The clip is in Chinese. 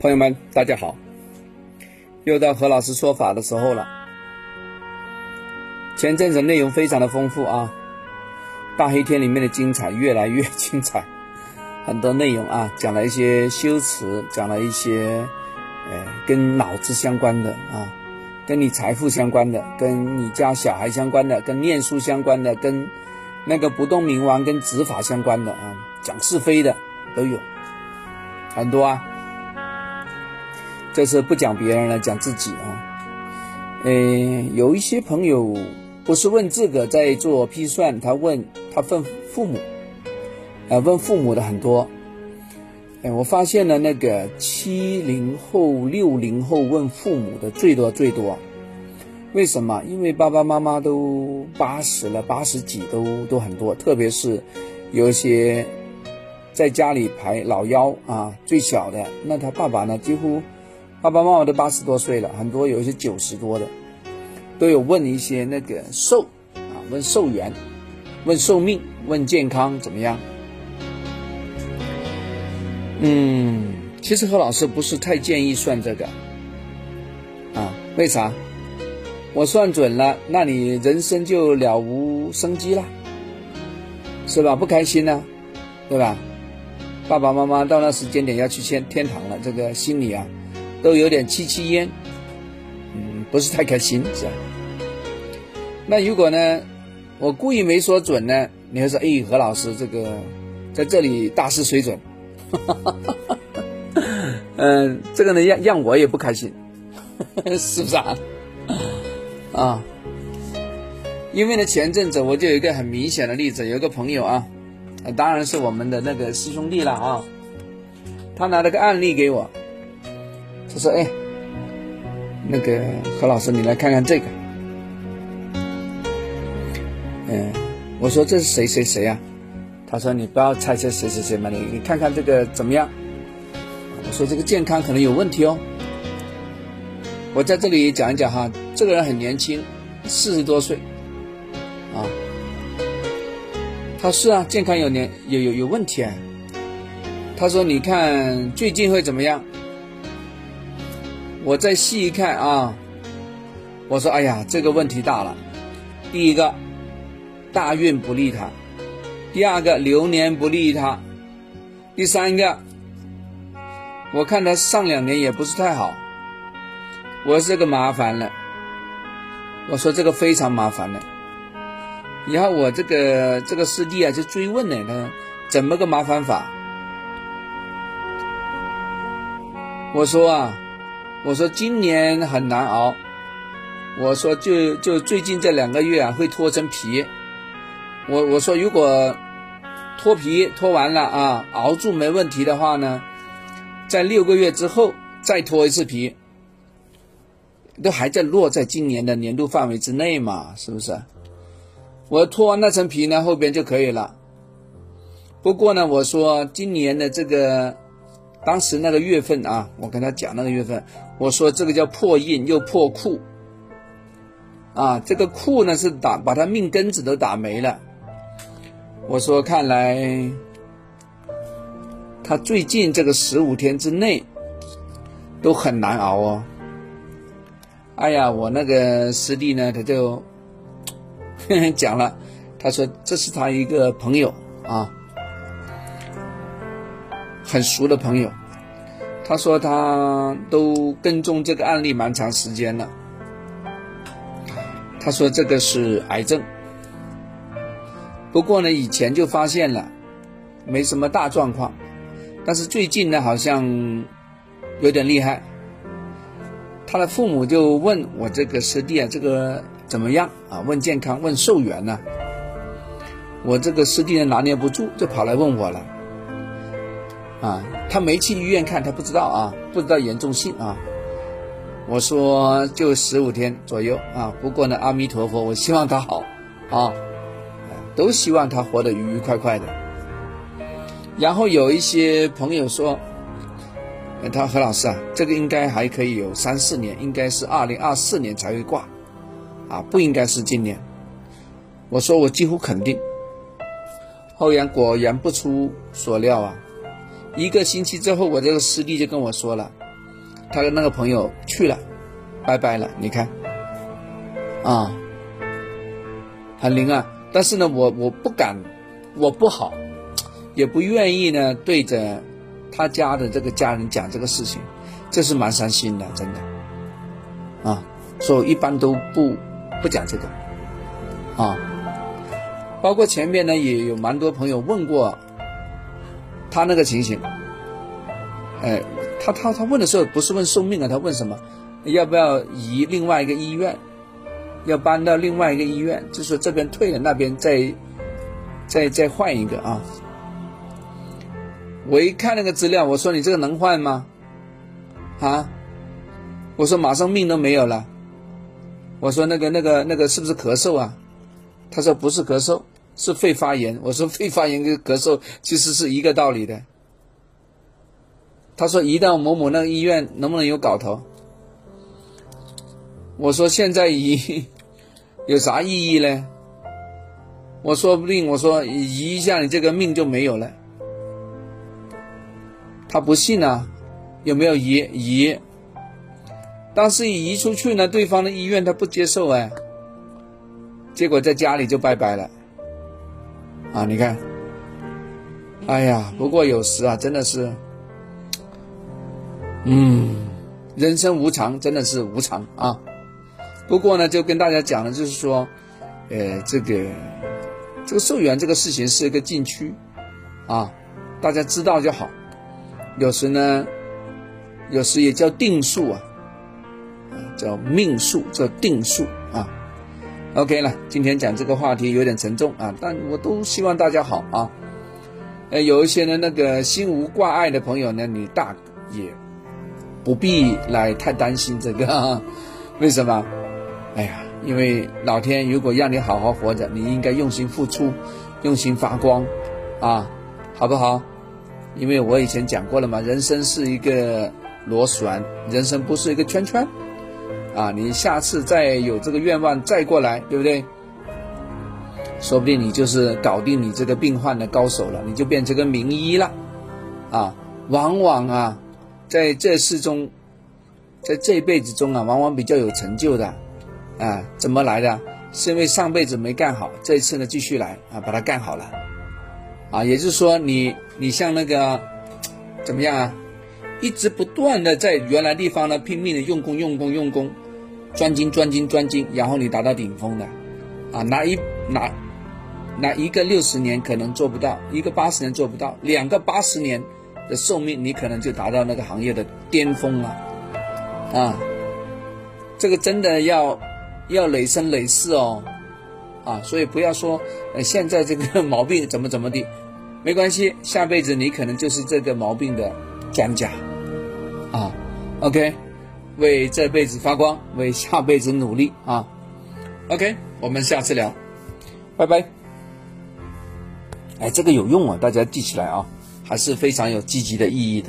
朋友们，大家好！又到何老师说法的时候了。前阵子内容非常的丰富啊，《大黑天》里面的精彩越来越精彩，很多内容啊，讲了一些修辞，讲了一些呃跟脑子相关的啊，跟你财富相关的，跟你家小孩相关的，跟念书相关的，跟那个不动明王跟执法相关的啊，讲是非的都有很多啊。这是不讲别人了，讲自己啊。嗯，有一些朋友不是问这个在做批算，他问他问父母，呃，问父母的很多。哎，我发现了那个七零后、六零后问父母的最多最多。为什么？因为爸爸妈妈都八十了，八十几都都很多，特别是有一些在家里排老幺啊，最小的，那他爸爸呢，几乎。爸爸妈妈都八十多岁了，很多有一些九十多的，都有问一些那个寿啊，问寿元，问寿命，问健康怎么样？嗯，其实何老师不是太建议算这个啊，为啥？我算准了，那你人生就了无生机了，是吧？不开心呢，对吧？爸爸妈妈到那时间点要去天天堂了，这个心里啊。都有点戚戚焉，嗯，不是太开心，是吧？那如果呢，我故意没说准呢，你会说，哎，何老师这个在这里大失水准，嗯，这个呢让让我也不开心，是不是啊？啊，因为呢前阵子我就有一个很明显的例子，有一个朋友啊，当然是我们的那个师兄弟了啊，他拿了个案例给我。他说：“哎，那个何老师，你来看看这个。”嗯，我说这是谁谁谁啊？他说：“你不要猜测谁谁谁嘛，你你看看这个怎么样？”我说：“这个健康可能有问题哦。”我在这里讲一讲哈，这个人很年轻，四十多岁，啊，他是啊，健康有年有有有问题啊。他说：“你看最近会怎么样？”我再细一看啊，我说：“哎呀，这个问题大了。第一个，大运不利他；第二个，流年不利他；第三个，我看他上两年也不是太好。我说这个麻烦了。我说这个非常麻烦了。然后我这个这个师弟啊，就追问呢，他说怎么个麻烦法？我说啊。”我说今年很难熬，我说就就最近这两个月啊会脱层皮，我我说如果脱皮脱完了啊熬住没问题的话呢，在六个月之后再脱一次皮，都还在落在今年的年度范围之内嘛，是不是？我脱完那层皮呢后边就可以了。不过呢，我说今年的这个。当时那个月份啊，我跟他讲那个月份，我说这个叫破印又破库，啊，这个库呢是打把他命根子都打没了。我说看来他最近这个十五天之内都很难熬哦。哎呀，我那个师弟呢，他就 讲了，他说这是他一个朋友啊。很熟的朋友，他说他都跟踪这个案例蛮长时间了。他说这个是癌症，不过呢以前就发现了，没什么大状况，但是最近呢好像有点厉害。他的父母就问我这个师弟啊，这个怎么样啊？问健康，问寿元呢？我这个师弟呢拿捏不住，就跑来问我了。啊，他没去医院看，他不知道啊，不知道严重性啊。我说就十五天左右啊，不过呢，阿弥陀佛，我希望他好啊，都希望他活得愉愉快快的。然后有一些朋友说，他何老师啊，这个应该还可以有三四年，应该是二零二四年才会挂，啊，不应该是今年。我说我几乎肯定，后然果然不出所料啊。一个星期之后，我这个师弟就跟我说了：“他的那个朋友去了，拜拜了。你看，啊，很灵啊。但是呢，我我不敢，我不好，也不愿意呢，对着他家的这个家人讲这个事情，这是蛮伤心的，真的，啊，所以一般都不不讲这个，啊，包括前面呢也有蛮多朋友问过他那个情形，哎，他他他问的时候不是问寿命啊，他问什么？要不要移另外一个医院？要搬到另外一个医院，就说这边退了，那边再再再换一个啊！我一看那个资料，我说你这个能换吗？啊！我说马上命都没有了。我说那个那个那个是不是咳嗽啊？他说不是咳嗽，是肺发炎。我说肺发炎跟咳嗽其实是一个道理的。他说移到某某那个医院能不能有搞头？我说现在移 有啥意义呢？我说不定我说移一下你这个命就没有了。他不信啊，有没有移移？但是移出去呢，对方的医院他不接受哎，结果在家里就拜拜了。啊，你看，哎呀，不过有时啊，真的是，嗯，人生无常，真的是无常啊。不过呢，就跟大家讲了，就是说，呃，这个这个寿元这个事情是一个禁区，啊，大家知道就好。有时呢，有时也叫定数啊，叫命数，叫定数啊。OK 了，今天讲这个话题有点沉重啊，但我都希望大家好啊。呃，有一些呢，那个心无挂碍的朋友呢，你大也不必来太担心这个，为什么？哎呀，因为老天如果让你好好活着，你应该用心付出，用心发光，啊，好不好？因为我以前讲过了嘛，人生是一个螺旋，人生不是一个圈圈，啊，你下次再有这个愿望再过来，对不对？说不定你就是搞定你这个病患的高手了，你就变成个名医了，啊，往往啊，在这世中，在这一辈子中啊，往往比较有成就的。啊，怎么来的？是因为上辈子没干好，这一次呢继续来啊，把它干好了。啊，也就是说，你你像那个怎么样啊？一直不断的在原来地方呢拼命的用功用功用功，专精专精专精，然后你达到顶峰的。啊，哪一哪哪一个六十年可能做不到，一个八十年做不到，两个八十年的寿命，你可能就达到那个行业的巅峰了。啊，这个真的要。要累生累世哦，啊，所以不要说，呃，现在这个毛病怎么怎么的，没关系，下辈子你可能就是这个毛病的专家，啊，OK，为这辈子发光，为下辈子努力啊，OK，我们下次聊，拜拜。哎，这个有用啊，大家记起来啊，还是非常有积极的意义的。